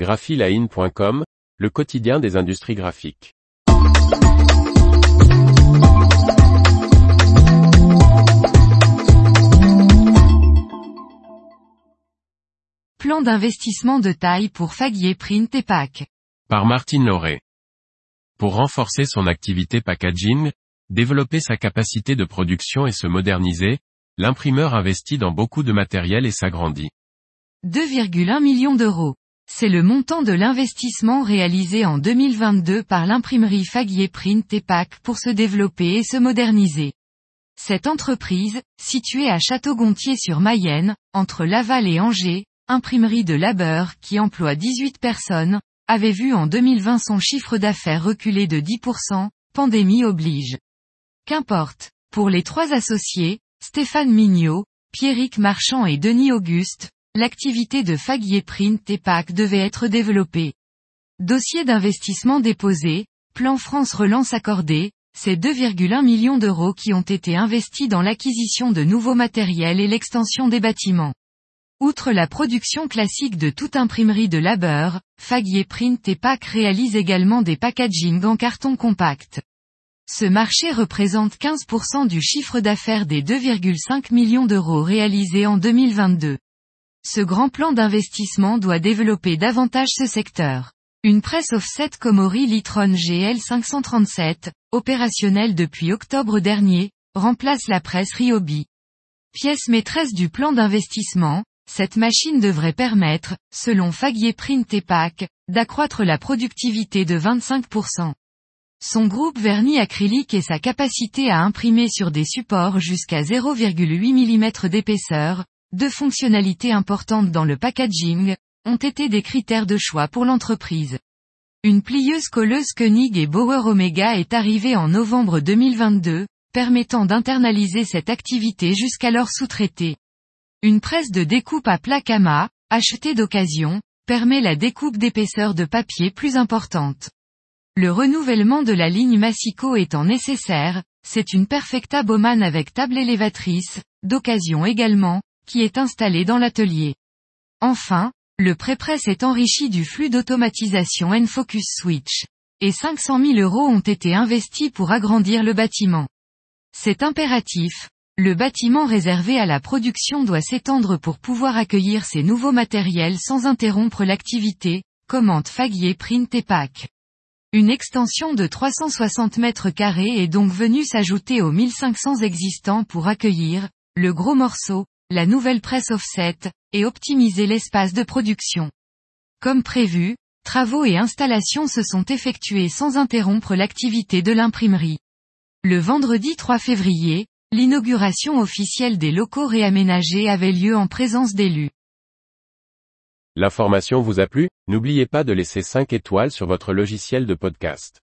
graphiline.com, le quotidien des industries graphiques. Plan d'investissement de taille pour Faguier Print et Pack. Par Martine Lauré. Pour renforcer son activité packaging, développer sa capacité de production et se moderniser, l'imprimeur investit dans beaucoup de matériel et s'agrandit. 2,1 millions d'euros. C'est le montant de l'investissement réalisé en 2022 par l'imprimerie Faguier Print et Pack pour se développer et se moderniser. Cette entreprise, située à Château-Gontier sur Mayenne, entre Laval et Angers, imprimerie de labeur qui emploie 18 personnes, avait vu en 2020 son chiffre d'affaires reculer de 10%, pandémie oblige. Qu'importe. Pour les trois associés, Stéphane Mignot, Pierrick Marchand et Denis Auguste, l'activité de Faguier Print et PAC devait être développée. Dossier d'investissement déposé, plan France relance accordé, c'est 2,1 millions d'euros qui ont été investis dans l'acquisition de nouveaux matériels et l'extension des bâtiments. Outre la production classique de toute imprimerie de labeur, Faguier Print et PAC réalise également des packaging en carton compact. Ce marché représente 15% du chiffre d'affaires des 2,5 millions d'euros réalisés en 2022. Ce grand plan d'investissement doit développer davantage ce secteur. Une presse offset Comori Litron GL 537, opérationnelle depuis octobre dernier, remplace la presse Ryobi. Pièce maîtresse du plan d'investissement, cette machine devrait permettre, selon Faguier Print et Pack, d'accroître la productivité de 25%. Son groupe vernis acrylique et sa capacité à imprimer sur des supports jusqu'à 0,8 mm d'épaisseur, deux fonctionnalités importantes dans le packaging, ont été des critères de choix pour l'entreprise. Une plieuse colleuse Koenig et Bauer Omega est arrivée en novembre 2022, permettant d'internaliser cette activité jusqu'alors sous-traitée. Une presse de découpe à placama, achetée d'occasion, permet la découpe d'épaisseur de papier plus importante. Le renouvellement de la ligne Massico étant nécessaire, c'est une Perfecta Bowman avec table élévatrice, d'occasion également, qui est installée dans l'atelier. Enfin, le pré-presse est enrichi du flux d'automatisation N-Focus Switch. Et 500 000 euros ont été investis pour agrandir le bâtiment. C'est impératif, le bâtiment réservé à la production doit s'étendre pour pouvoir accueillir ces nouveaux matériels sans interrompre l'activité, commente Faguier Print et Pack. Une extension de 360 mètres carrés est donc venue s'ajouter aux 1500 existants pour accueillir, le gros morceau, la nouvelle presse offset, et optimiser l'espace de production. Comme prévu, travaux et installations se sont effectués sans interrompre l'activité de l'imprimerie. Le vendredi 3 février, L'inauguration officielle des locaux réaménagés avait lieu en présence d'élus. L'information vous a plu? N'oubliez pas de laisser 5 étoiles sur votre logiciel de podcast.